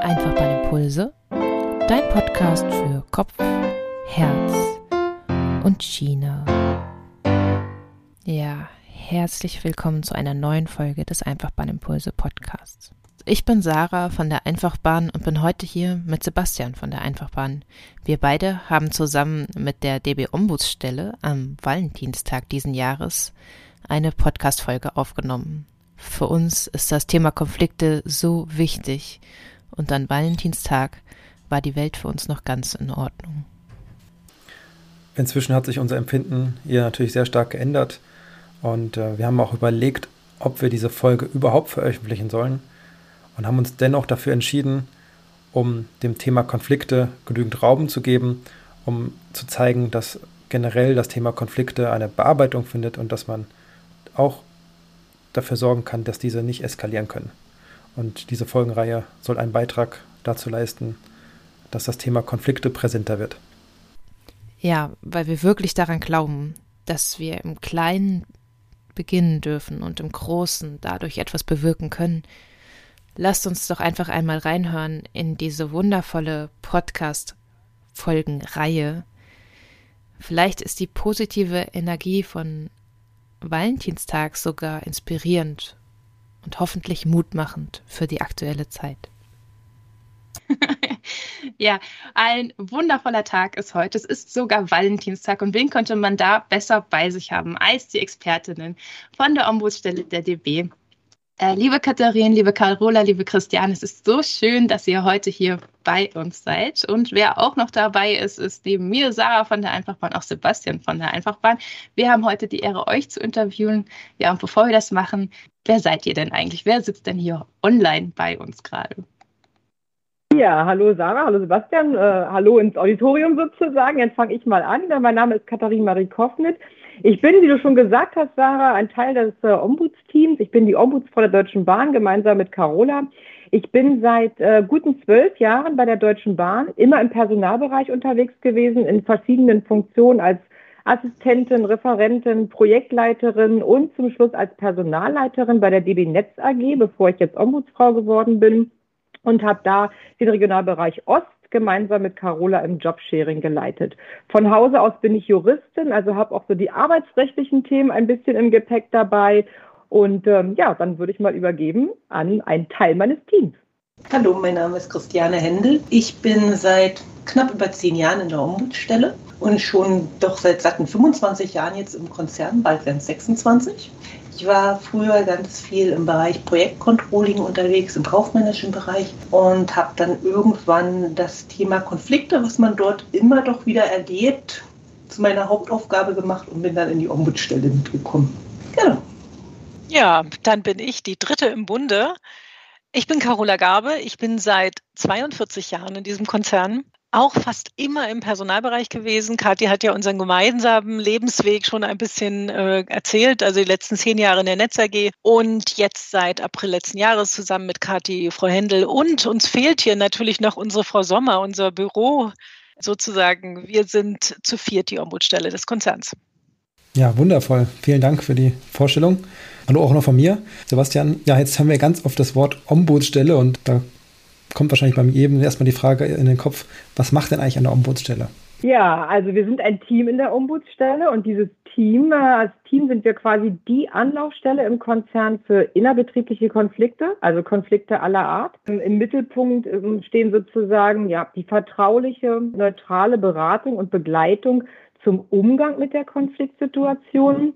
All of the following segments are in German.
Einfach bei Impulse, dein Podcast für Kopf, Herz und China. Ja, herzlich willkommen zu einer neuen Folge des Einfachbahn-Impulse Podcasts. Ich bin Sarah von der Einfachbahn und bin heute hier mit Sebastian von der Einfachbahn. Wir beide haben zusammen mit der DB Ombudsstelle am Valentinstag diesen Jahres eine Podcast-Folge aufgenommen. Für uns ist das Thema Konflikte so wichtig und an Valentinstag war die Welt für uns noch ganz in Ordnung. Inzwischen hat sich unser Empfinden hier natürlich sehr stark geändert und äh, wir haben auch überlegt, ob wir diese Folge überhaupt veröffentlichen sollen und haben uns dennoch dafür entschieden, um dem Thema Konflikte genügend Raum zu geben, um zu zeigen, dass generell das Thema Konflikte eine Bearbeitung findet und dass man auch dafür sorgen kann, dass diese nicht eskalieren können. Und diese Folgenreihe soll einen Beitrag dazu leisten, dass das Thema Konflikte präsenter wird. Ja, weil wir wirklich daran glauben, dass wir im Kleinen beginnen dürfen und im Großen dadurch etwas bewirken können. Lasst uns doch einfach einmal reinhören in diese wundervolle Podcast-Folgenreihe. Vielleicht ist die positive Energie von Valentinstag sogar inspirierend und hoffentlich mutmachend für die aktuelle Zeit. ja, ein wundervoller Tag ist heute. Es ist sogar Valentinstag. Und wen könnte man da besser bei sich haben als die Expertinnen von der Ombudsstelle der DB? Äh, liebe Katharin, liebe Carola, liebe Christiane, es ist so schön, dass ihr heute hier bei uns seid. Und wer auch noch dabei ist, ist neben mir Sarah von der Einfachbahn, auch Sebastian von der Einfachbahn. Wir haben heute die Ehre, euch zu interviewen. Ja, und bevor wir das machen, wer seid ihr denn eigentlich? Wer sitzt denn hier online bei uns gerade? Ja, hallo Sarah, hallo Sebastian, äh, hallo ins Auditorium sozusagen. Jetzt fange ich mal an. Mein Name ist Katharin Marie Kofnit. Ich bin, wie du schon gesagt hast, Sarah, ein Teil des äh, Ombudsteams. Ich bin die Ombudsfrau der Deutschen Bahn gemeinsam mit Carola. Ich bin seit äh, guten zwölf Jahren bei der Deutschen Bahn, immer im Personalbereich unterwegs gewesen, in verschiedenen Funktionen als Assistentin, Referentin, Projektleiterin und zum Schluss als Personalleiterin bei der DB Netz AG, bevor ich jetzt Ombudsfrau geworden bin und habe da den Regionalbereich Ost gemeinsam mit Carola im Jobsharing geleitet. Von Hause aus bin ich Juristin, also habe auch so die arbeitsrechtlichen Themen ein bisschen im Gepäck dabei. Und ähm, ja, dann würde ich mal übergeben an einen Teil meines Teams. Hallo, mein Name ist Christiane Händel. Ich bin seit knapp über zehn Jahren in der Ombudsstelle und schon doch seit satten 25 Jahren jetzt im Konzern, bald werden es 26. Ich war früher ganz viel im Bereich Projektcontrolling unterwegs, im kaufmännischen Bereich und habe dann irgendwann das Thema Konflikte, was man dort immer doch wieder erlebt, zu meiner Hauptaufgabe gemacht und bin dann in die Ombudsstelle mitgekommen. Genau. Ja, dann bin ich die dritte im Bunde. Ich bin Carola Gabe. Ich bin seit 42 Jahren in diesem Konzern auch fast immer im Personalbereich gewesen. Kathi hat ja unseren gemeinsamen Lebensweg schon ein bisschen äh, erzählt, also die letzten zehn Jahre in der Netz AG und jetzt seit April letzten Jahres zusammen mit Kathi, Frau Händel und uns fehlt hier natürlich noch unsere Frau Sommer, unser Büro sozusagen. Wir sind zu viert die Ombudsstelle des Konzerns. Ja, wundervoll. Vielen Dank für die Vorstellung. Hallo auch noch von mir. Sebastian, ja, jetzt haben wir ganz oft das Wort Ombudsstelle und da kommt wahrscheinlich beim jedem erstmal die Frage in den Kopf, was macht denn eigentlich eine Ombudsstelle? Ja, also wir sind ein Team in der Ombudsstelle und dieses Team, äh, als Team sind wir quasi die Anlaufstelle im Konzern für innerbetriebliche Konflikte, also Konflikte aller Art. Im Mittelpunkt ähm, stehen sozusagen ja die vertrauliche, neutrale Beratung und Begleitung zum Umgang mit der Konfliktsituation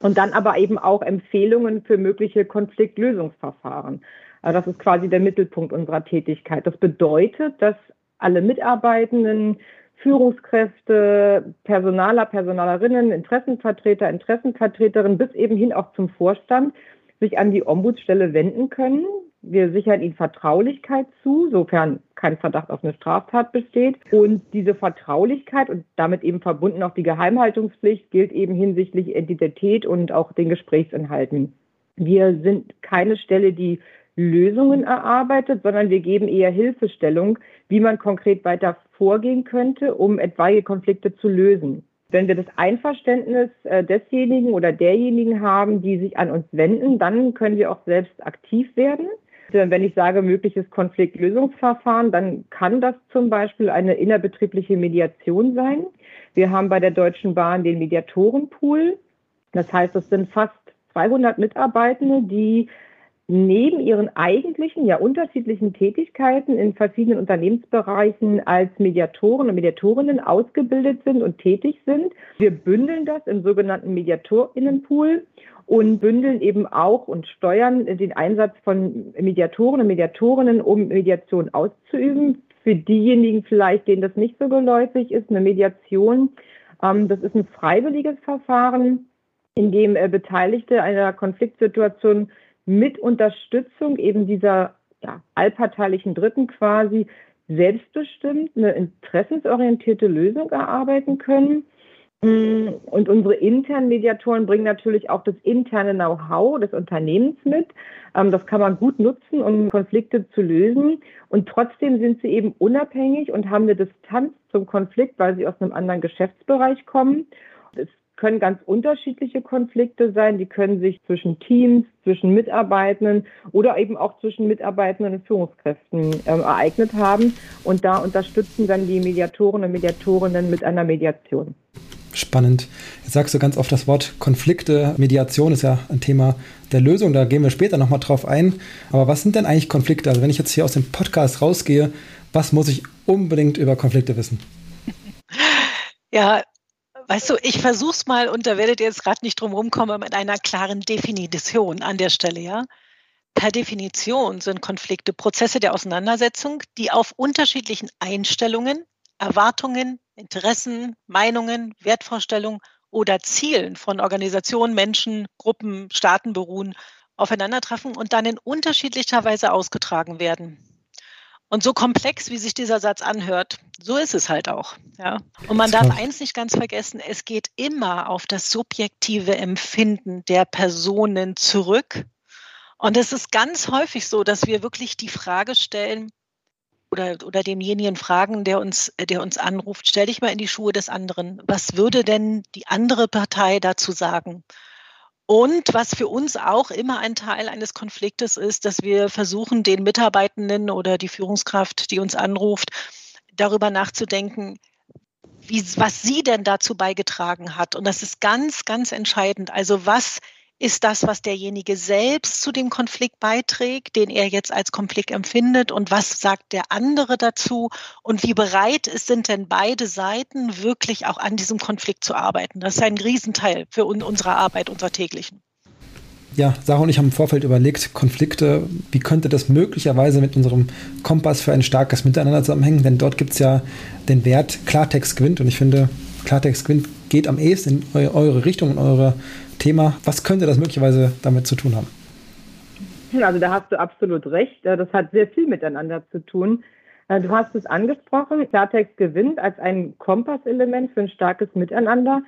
und dann aber eben auch Empfehlungen für mögliche Konfliktlösungsverfahren. Also das ist quasi der Mittelpunkt unserer Tätigkeit. Das bedeutet, dass alle Mitarbeitenden, Führungskräfte, Personaler, Personalerinnen, Interessenvertreter, Interessenvertreterinnen bis eben hin auch zum Vorstand sich an die Ombudsstelle wenden können. Wir sichern ihnen Vertraulichkeit zu, sofern kein Verdacht auf eine Straftat besteht. Und diese Vertraulichkeit und damit eben verbunden auch die Geheimhaltungspflicht gilt eben hinsichtlich Identität und auch den Gesprächsinhalten. Wir sind keine Stelle, die Lösungen erarbeitet, sondern wir geben eher Hilfestellung, wie man konkret weiter vorgehen könnte, um etwaige Konflikte zu lösen. Wenn wir das Einverständnis äh, desjenigen oder derjenigen haben, die sich an uns wenden, dann können wir auch selbst aktiv werden. Wenn ich sage mögliches Konfliktlösungsverfahren, dann kann das zum Beispiel eine innerbetriebliche Mediation sein. Wir haben bei der Deutschen Bahn den Mediatorenpool. Das heißt, es sind fast 200 Mitarbeitende, die neben ihren eigentlichen, ja unterschiedlichen Tätigkeiten in verschiedenen Unternehmensbereichen als Mediatoren und Mediatorinnen ausgebildet sind und tätig sind. Wir bündeln das im sogenannten Mediatorinnenpool und bündeln eben auch und steuern den Einsatz von Mediatoren und Mediatorinnen, um Mediation auszuüben. Für diejenigen vielleicht, denen das nicht so geläufig ist, eine Mediation, ähm, das ist ein freiwilliges Verfahren, in dem äh, Beteiligte einer Konfliktsituation mit Unterstützung eben dieser ja, allparteilichen Dritten quasi selbstbestimmt eine interessensorientierte Lösung erarbeiten können. Mm, und unsere internen Mediatoren bringen natürlich auch das interne Know-how des Unternehmens mit. Ähm, das kann man gut nutzen, um Konflikte zu lösen. Und trotzdem sind sie eben unabhängig und haben eine Distanz zum Konflikt, weil sie aus einem anderen Geschäftsbereich kommen. Es können ganz unterschiedliche Konflikte sein. Die können sich zwischen Teams, zwischen Mitarbeitenden oder eben auch zwischen Mitarbeitenden und Führungskräften äh, ereignet haben. Und da unterstützen dann die Mediatoren und Mediatorinnen mit einer Mediation. Spannend. Jetzt sagst du ganz oft das Wort Konflikte. Mediation ist ja ein Thema der Lösung. Da gehen wir später nochmal drauf ein. Aber was sind denn eigentlich Konflikte? Also wenn ich jetzt hier aus dem Podcast rausgehe, was muss ich unbedingt über Konflikte wissen? Ja, Weißt du, ich versuch's mal und da werdet ihr jetzt gerade nicht drum rumkommen mit einer klaren Definition an der Stelle, ja. Per Definition sind Konflikte Prozesse der Auseinandersetzung, die auf unterschiedlichen Einstellungen, Erwartungen, Interessen, Meinungen, Wertvorstellungen oder Zielen von Organisationen, Menschen, Gruppen, Staaten beruhen, aufeinandertreffen und dann in unterschiedlicher Weise ausgetragen werden. Und so komplex, wie sich dieser Satz anhört, so ist es halt auch. Ja. Und man darf eins nicht ganz vergessen, es geht immer auf das subjektive Empfinden der Personen zurück. Und es ist ganz häufig so, dass wir wirklich die Frage stellen oder, oder demjenigen fragen, der uns, der uns anruft, stell dich mal in die Schuhe des anderen. Was würde denn die andere Partei dazu sagen? Und was für uns auch immer ein Teil eines Konfliktes ist, dass wir versuchen, den Mitarbeitenden oder die Führungskraft, die uns anruft, darüber nachzudenken, wie, was sie denn dazu beigetragen hat. Und das ist ganz, ganz entscheidend. Also was ist das, was derjenige selbst zu dem Konflikt beiträgt, den er jetzt als Konflikt empfindet und was sagt der andere dazu und wie bereit sind denn beide Seiten wirklich auch an diesem Konflikt zu arbeiten. Das ist ein Riesenteil für unsere Arbeit, unserer täglichen. Ja, Sarah und ich haben im Vorfeld überlegt, Konflikte, wie könnte das möglicherweise mit unserem Kompass für ein starkes Miteinander zusammenhängen? Denn dort gibt es ja den Wert Klartext gewinnt und ich finde, Klartext gewinnt geht am ehesten in eure Richtung, in eure Thema. Was könnte das möglicherweise damit zu tun haben? Also da hast du absolut recht. Das hat sehr viel miteinander zu tun. Äh, du hast es angesprochen, Klartext gewinnt als ein Kompasselement für ein starkes Miteinander.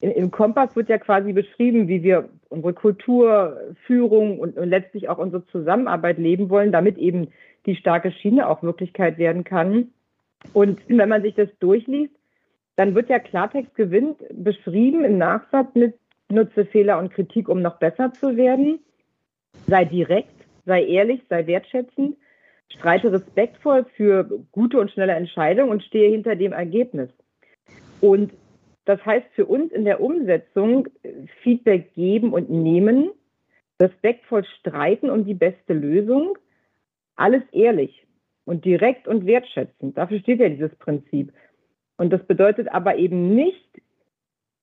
Im Kompass wird ja quasi beschrieben, wie wir unsere Kultur, Führung und, und letztlich auch unsere Zusammenarbeit leben wollen, damit eben die starke Schiene auch Wirklichkeit werden kann. Und wenn man sich das durchliest, dann wird ja Klartext gewinnt beschrieben im Nachsatz mit Nutze Fehler und Kritik, um noch besser zu werden. Sei direkt, sei ehrlich, sei wertschätzend. Streite respektvoll für gute und schnelle Entscheidungen und stehe hinter dem Ergebnis. Und das heißt für uns in der Umsetzung Feedback geben und nehmen, respektvoll streiten um die beste Lösung, alles ehrlich und direkt und wertschätzend. Dafür steht ja dieses Prinzip. Und das bedeutet aber eben nicht,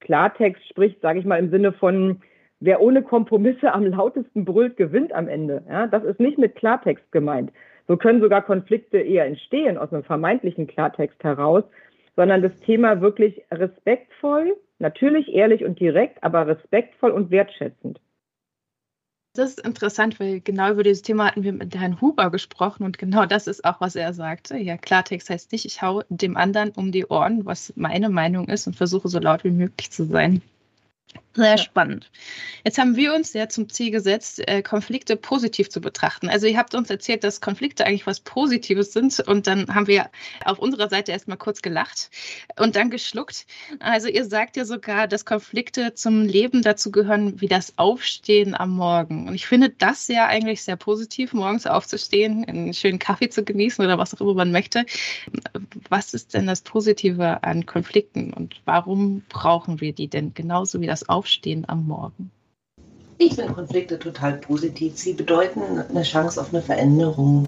Klartext spricht, sage ich mal, im Sinne von, wer ohne Kompromisse am lautesten brüllt, gewinnt am Ende. Ja, das ist nicht mit Klartext gemeint. So können sogar Konflikte eher entstehen aus einem vermeintlichen Klartext heraus, sondern das Thema wirklich respektvoll, natürlich ehrlich und direkt, aber respektvoll und wertschätzend. Das ist interessant, weil genau über dieses Thema hatten wir mit Herrn Huber gesprochen und genau das ist auch, was er sagte. Ja, Klartext heißt nicht, ich hau dem anderen um die Ohren, was meine Meinung ist und versuche so laut wie möglich zu sein. Sehr spannend. Jetzt haben wir uns ja zum Ziel gesetzt, äh, Konflikte positiv zu betrachten. Also ihr habt uns erzählt, dass Konflikte eigentlich was Positives sind und dann haben wir auf unserer Seite erstmal kurz gelacht und dann geschluckt. Also ihr sagt ja sogar, dass Konflikte zum Leben dazu gehören wie das Aufstehen am Morgen. Und ich finde das ja eigentlich sehr positiv, morgens aufzustehen, einen schönen Kaffee zu genießen oder was auch immer man möchte. Was ist denn das Positive an Konflikten und warum brauchen wir die denn genauso wie das Aufstehen? Aufstehen am Morgen? Ich finde Konflikte total positiv. Sie bedeuten eine Chance auf eine Veränderung.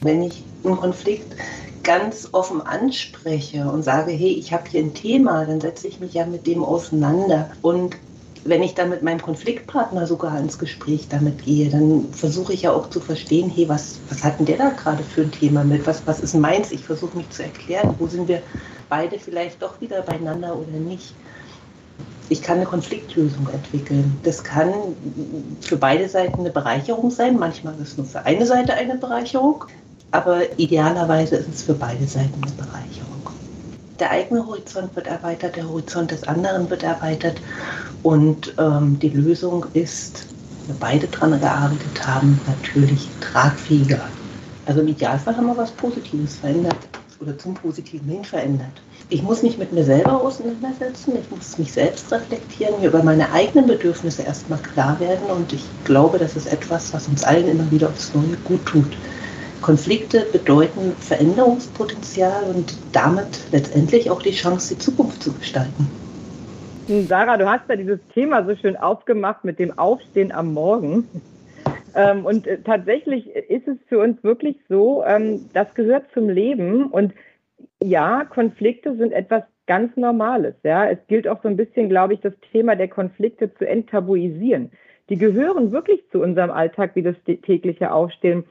Wenn ich einen Konflikt ganz offen anspreche und sage, hey, ich habe hier ein Thema, dann setze ich mich ja mit dem auseinander. Und wenn ich dann mit meinem Konfliktpartner sogar ins Gespräch damit gehe, dann versuche ich ja auch zu verstehen, hey, was, was hat denn der da gerade für ein Thema mit? Was, was ist meins? Ich versuche mich zu erklären, wo sind wir beide vielleicht doch wieder beieinander oder nicht ich kann eine Konfliktlösung entwickeln. Das kann für beide Seiten eine Bereicherung sein. Manchmal ist es nur für eine Seite eine Bereicherung, aber idealerweise ist es für beide Seiten eine Bereicherung. Der eigene Horizont wird erweitert, der Horizont des anderen wird erweitert und ähm, die Lösung ist, wenn beide daran gearbeitet haben, natürlich tragfähiger. Also im Idealfall haben wir was Positives verändert oder zum Positiven hin verändert. Ich muss mich mit mir selber auseinandersetzen, ich muss mich selbst reflektieren, mir über meine eigenen Bedürfnisse erstmal klar werden und ich glaube, das ist etwas, was uns allen immer wieder aufs Neue gut tut. Konflikte bedeuten Veränderungspotenzial und damit letztendlich auch die Chance, die Zukunft zu gestalten. Sarah, du hast ja dieses Thema so schön aufgemacht mit dem Aufstehen am Morgen. Ähm, und äh, tatsächlich ist es für uns wirklich so, ähm, das gehört zum Leben und ja, Konflikte sind etwas ganz Normales. Ja, es gilt auch so ein bisschen, glaube ich, das Thema der Konflikte zu enttabuisieren. Die gehören wirklich zu unserem Alltag wie das tägliche Aufstehen.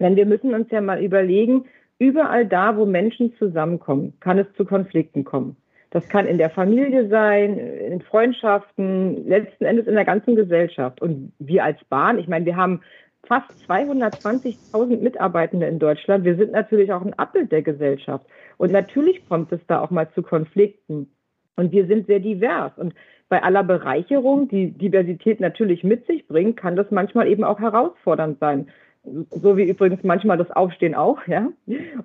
Denn wir müssen uns ja mal überlegen, überall da, wo Menschen zusammenkommen, kann es zu Konflikten kommen. Das kann in der Familie sein, in Freundschaften, letzten Endes in der ganzen Gesellschaft. Und wir als Bahn, ich meine, wir haben fast 220.000 Mitarbeitende in Deutschland. Wir sind natürlich auch ein Abbild der Gesellschaft. Und natürlich kommt es da auch mal zu Konflikten. Und wir sind sehr divers. Und bei aller Bereicherung, die Diversität natürlich mit sich bringt, kann das manchmal eben auch herausfordernd sein. So wie übrigens manchmal das Aufstehen auch, ja.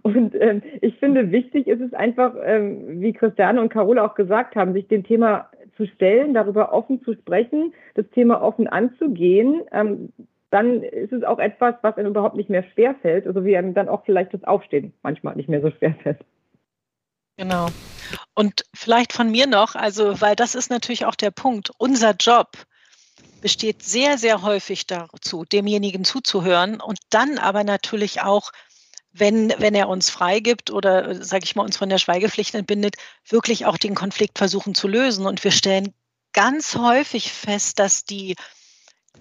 Und ähm, ich finde, wichtig ist es einfach, ähm, wie Christiane und Carola auch gesagt haben, sich dem Thema zu stellen, darüber offen zu sprechen, das Thema offen anzugehen. Ähm, dann ist es auch etwas, was einem überhaupt nicht mehr schwerfällt, also wie einem dann auch vielleicht das Aufstehen manchmal nicht mehr so schwerfällt. Genau. Und vielleicht von mir noch, also, weil das ist natürlich auch der Punkt. Unser Job besteht sehr, sehr häufig dazu, demjenigen zuzuhören und dann aber natürlich auch, wenn, wenn er uns freigibt oder, sage ich mal, uns von der Schweigepflicht entbindet, wirklich auch den Konflikt versuchen zu lösen. Und wir stellen ganz häufig fest, dass die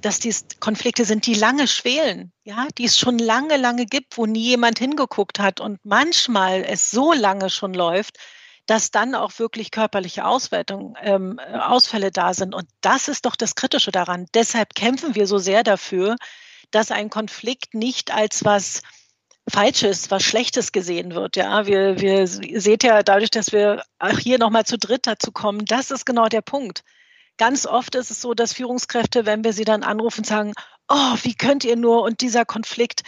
dass dies Konflikte sind, die lange schwelen, ja, die es schon lange, lange gibt, wo nie jemand hingeguckt hat und manchmal es so lange schon läuft, dass dann auch wirklich körperliche Auswertung, ähm, Ausfälle da sind. Und das ist doch das Kritische daran. Deshalb kämpfen wir so sehr dafür, dass ein Konflikt nicht als was Falsches, was Schlechtes gesehen wird. Ja, wir, wir seht ja dadurch, dass wir auch hier nochmal zu dritt dazu kommen, das ist genau der Punkt. Ganz oft ist es so, dass Führungskräfte, wenn wir sie dann anrufen, sagen, oh, wie könnt ihr nur und dieser Konflikt,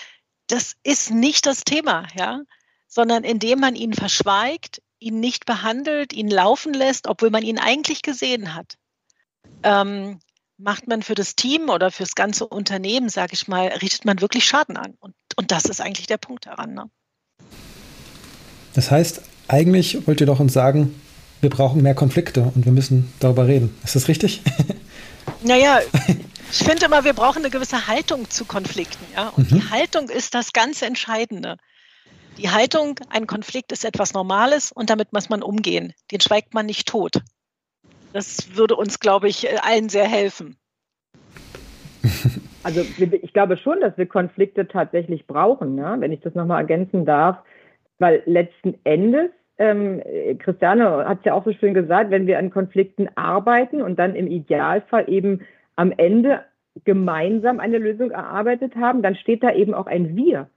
das ist nicht das Thema, ja, sondern indem man ihn verschweigt, ihn nicht behandelt, ihn laufen lässt, obwohl man ihn eigentlich gesehen hat, ähm, macht man für das Team oder fürs ganze Unternehmen, sage ich mal, richtet man wirklich Schaden an. Und, und das ist eigentlich der Punkt daran. Ne? Das heißt, eigentlich wollt ihr doch uns sagen, wir brauchen mehr Konflikte und wir müssen darüber reden. Ist das richtig? Naja, ich finde immer, wir brauchen eine gewisse Haltung zu Konflikten. Ja? Und mhm. die Haltung ist das ganz Entscheidende. Die Haltung, ein Konflikt ist etwas Normales und damit muss man umgehen. Den schweigt man nicht tot. Das würde uns, glaube ich, allen sehr helfen. Also ich glaube schon, dass wir Konflikte tatsächlich brauchen, ne? wenn ich das nochmal ergänzen darf, weil letzten Endes ähm, Christiane hat es ja auch so schön gesagt, wenn wir an Konflikten arbeiten und dann im Idealfall eben am Ende gemeinsam eine Lösung erarbeitet haben, dann steht da eben auch ein Wir.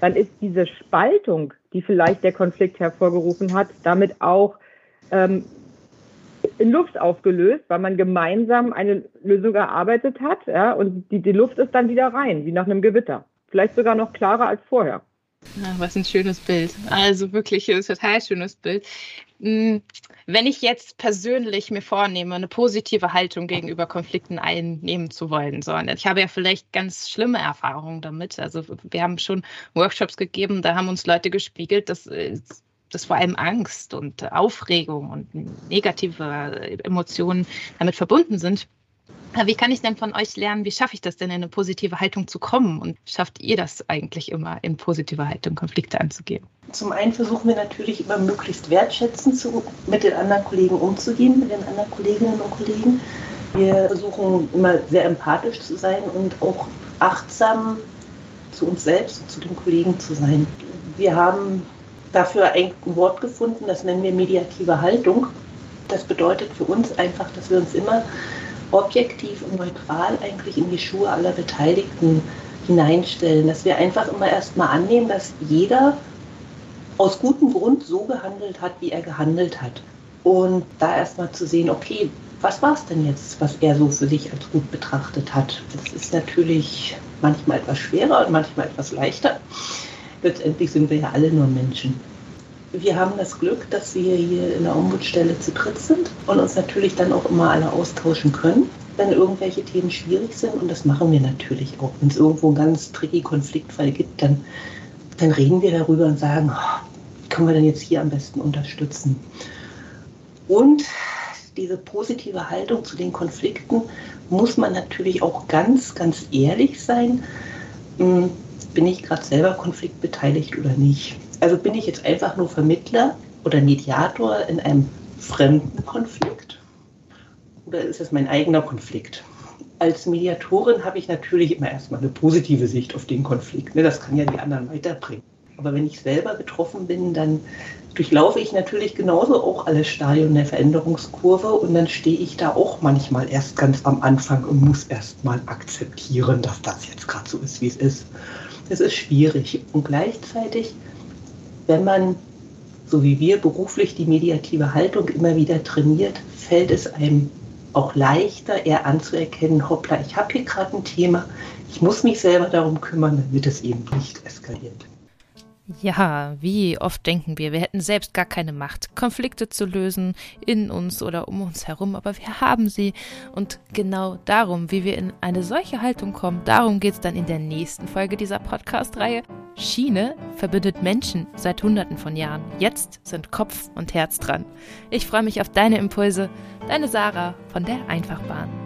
Dann ist diese Spaltung, die vielleicht der Konflikt hervorgerufen hat, damit auch ähm, in Luft aufgelöst, weil man gemeinsam eine Lösung erarbeitet hat. Ja, und die, die Luft ist dann wieder rein, wie nach einem Gewitter. Vielleicht sogar noch klarer als vorher. Ja, was ein schönes Bild. Also wirklich ein total schönes Bild. Hm, wenn ich jetzt persönlich mir vornehme, eine positive Haltung gegenüber Konflikten einnehmen zu wollen, sondern ich habe ja vielleicht ganz schlimme Erfahrungen damit. Also wir haben schon Workshops gegeben, da haben uns Leute gespiegelt, dass äh, dass vor allem Angst und Aufregung und negative Emotionen damit verbunden sind. Wie kann ich denn von euch lernen, wie schaffe ich das denn, in eine positive Haltung zu kommen? Und schafft ihr das eigentlich immer, in positiver Haltung Konflikte anzugehen? Zum einen versuchen wir natürlich immer möglichst wertschätzend zu, mit den anderen Kollegen umzugehen, mit den anderen Kolleginnen und Kollegen. Wir versuchen immer sehr empathisch zu sein und auch achtsam zu uns selbst und zu den Kollegen zu sein. Wir haben dafür ein Wort gefunden, das nennen wir mediative Haltung. Das bedeutet für uns einfach, dass wir uns immer objektiv und neutral eigentlich in die Schuhe aller Beteiligten hineinstellen, dass wir einfach immer erstmal annehmen, dass jeder aus gutem Grund so gehandelt hat, wie er gehandelt hat. Und da erstmal zu sehen, okay, was war es denn jetzt, was er so für sich als gut betrachtet hat? Das ist natürlich manchmal etwas schwerer und manchmal etwas leichter. Letztendlich sind wir ja alle nur Menschen. Wir haben das Glück, dass wir hier in der Ombudsstelle zu dritt sind und uns natürlich dann auch immer alle austauschen können, wenn irgendwelche Themen schwierig sind. Und das machen wir natürlich auch. Wenn es irgendwo einen ganz tricky Konfliktfall gibt, dann, dann reden wir darüber und sagen, oh, können wir denn jetzt hier am besten unterstützen? Und diese positive Haltung zu den Konflikten muss man natürlich auch ganz, ganz ehrlich sein. Hm, bin ich gerade selber konfliktbeteiligt oder nicht? Also bin ich jetzt einfach nur Vermittler oder Mediator in einem fremden Konflikt oder ist es mein eigener Konflikt? Als Mediatorin habe ich natürlich immer erstmal eine positive Sicht auf den Konflikt. Ne? Das kann ja die anderen weiterbringen. Aber wenn ich selber betroffen bin, dann durchlaufe ich natürlich genauso auch alle Stadien der Veränderungskurve und dann stehe ich da auch manchmal erst ganz am Anfang und muss erst mal akzeptieren, dass das jetzt gerade so ist, wie es ist. Das ist schwierig. Und gleichzeitig wenn man, so wie wir, beruflich die mediative Haltung immer wieder trainiert, fällt es einem auch leichter, eher anzuerkennen, hoppla, ich habe hier gerade ein Thema, ich muss mich selber darum kümmern, damit es eben nicht eskaliert. Ja, wie oft denken wir, wir hätten selbst gar keine Macht, Konflikte zu lösen, in uns oder um uns herum, aber wir haben sie. Und genau darum, wie wir in eine solche Haltung kommen, darum geht es dann in der nächsten Folge dieser Podcast-Reihe. Schiene verbindet Menschen seit Hunderten von Jahren. Jetzt sind Kopf und Herz dran. Ich freue mich auf deine Impulse. Deine Sarah von der Einfachbahn.